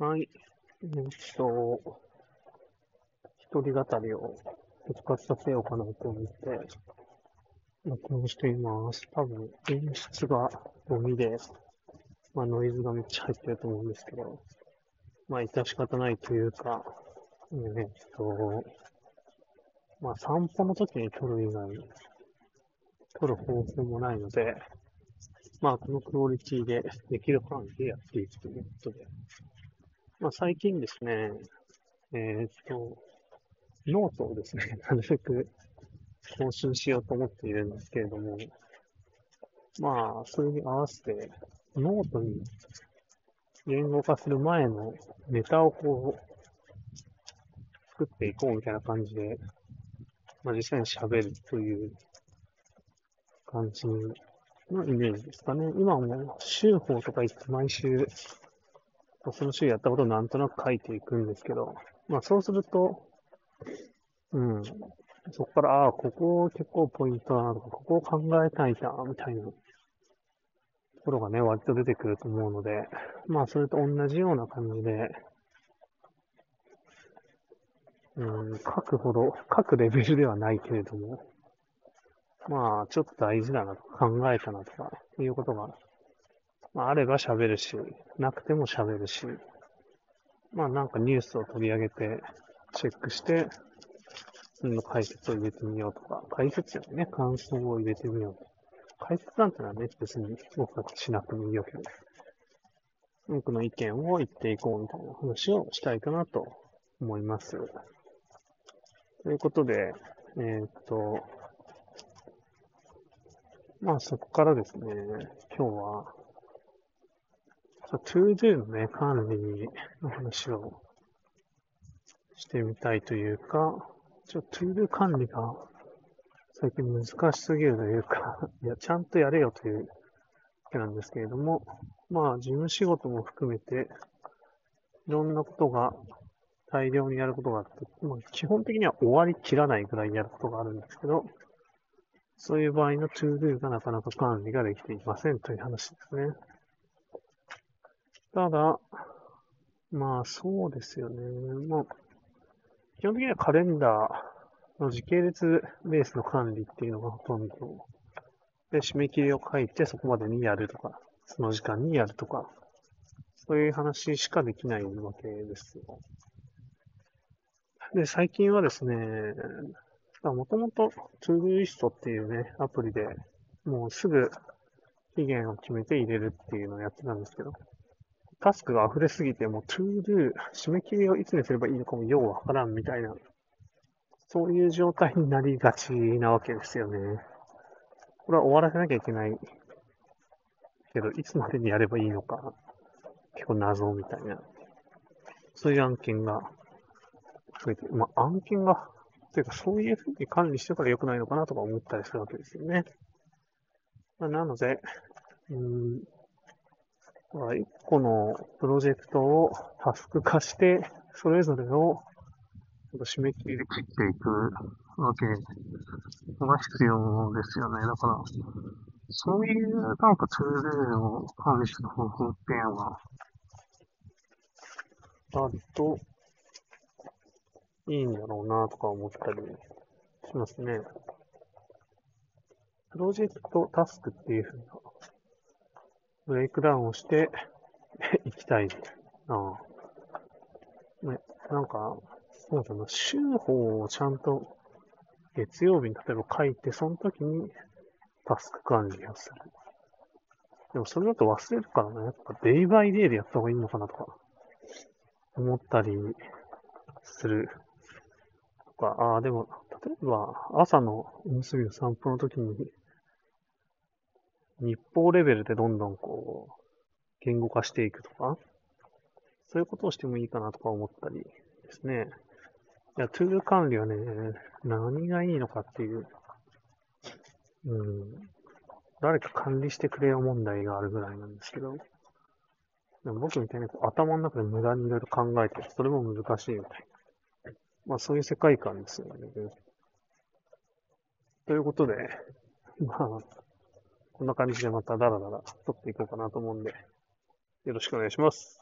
はい。えっと、一人語りを復活させようかなと思って、録音しています。多分、音質がゴミで、まあ、ノイズがめっちゃ入ってると思うんですけど、まあ、致し方ないというか、えっと、まあ、散歩の時に撮る以外、撮る方法もないので、まあ、このクオリティでできる範囲でやっていくということで、まあ、最近ですね、えーっと、ノートをですね、なるべく更新しようと思っているんですけれども、まあ、それに合わせて、ノートに言語化する前のネタをこう、作っていこうみたいな感じで、まあ、実際に喋るという感じのイメージですかね。今もう、週報とか言って毎週、その週やったことをなんとなく書いていくんですけど、まあそうすると、うん、そこから、ああ、ここ結構ポイントだなとか、ここを考えたいな、みたいなところがね、割と出てくると思うので、まあそれと同じような感じで、うん、書くほど、書くレベルではないけれども、まあ、ちょっと大事だなとか考えたなとかいうことが、まあ、あれば喋るし、なくても喋るし、まあなんかニュースを取り上げて、チェックして、その解説を入れてみようとか、解説よりね、感想を入れてみようと。解説なんてのはね、別に僕はしなくてもいいわけです、僕の意見を言っていこうみたいな話をしたいかなと思います。ということで、えーっと、まあそこからですね、今日は、ToDo のね、管理の話をしてみたいというか、ちょっと ToDo 管理が最近難しすぎるというか、いや、ちゃんとやれよというわけなんですけれども、まあ事務仕事も含めて、いろんなことが大量にやることがあって、まあ、基本的には終わりきらないぐらいやることがあるんですけど、そういう場合の ToDo がなかなか管理ができていませんという話ですね。ただ、まあそうですよね。まあ、基本的にはカレンダーの時系列ベースの管理っていうのがほとんど。で、締め切りを書いてそこまでにやるとか、その時間にやるとか、そういう話しかできないわけですよ。で、最近はですね、もともと Todoist っていうね、アプリでもうすぐ期限を決めて入れるっていうのをやってたんですけど、タスクが溢れすぎて、もう To-Do、締め切りをいつにすればいいのかもようわからんみたいな、そういう状態になりがちなわけですよね。これは終わらせなきゃいけないけど、いつまでにやればいいのか、結構謎みたいな、そういう案件が増えて、まあ、案件が、というかそういうふうに管理してたら良くないのかなとか思ったりするわけですよね。まあ、なので、うんーん一個のプロジェクトをタスク化して、それぞれを締め切りで切っていくわけが必要ですよね。だから、そういうなんかツールを管理する方法っていうのがあるといいんだろうなとか思ったりしますね。プロジェクトタスクっていうふうなブレイクダウンをして いきたいなぁ。ね、なんか、そうだな、週報をちゃんと月曜日に例えば書いて、その時にタスク管理をする。でもそれだと忘れるからね、やっぱデイバイデイでやった方がいいのかなとか思ったりする。とか、ああ、でも、例えば朝のおむすびの散歩の時に日報レベルでどんどんこう、言語化していくとか、そういうことをしてもいいかなとか思ったりですね。いや、トゥール管理はね、何がいいのかっていう、うん、誰か管理してくれよ問題があるぐらいなんですけど、でも僕みたいにこう頭の中で無駄にいろいろ考えて、それも難しいみたいな。まあそういう世界観ですよね。ということで、まあ、こんな感じでまたダラダラ撮っていこうかなと思うんで、よろしくお願いします。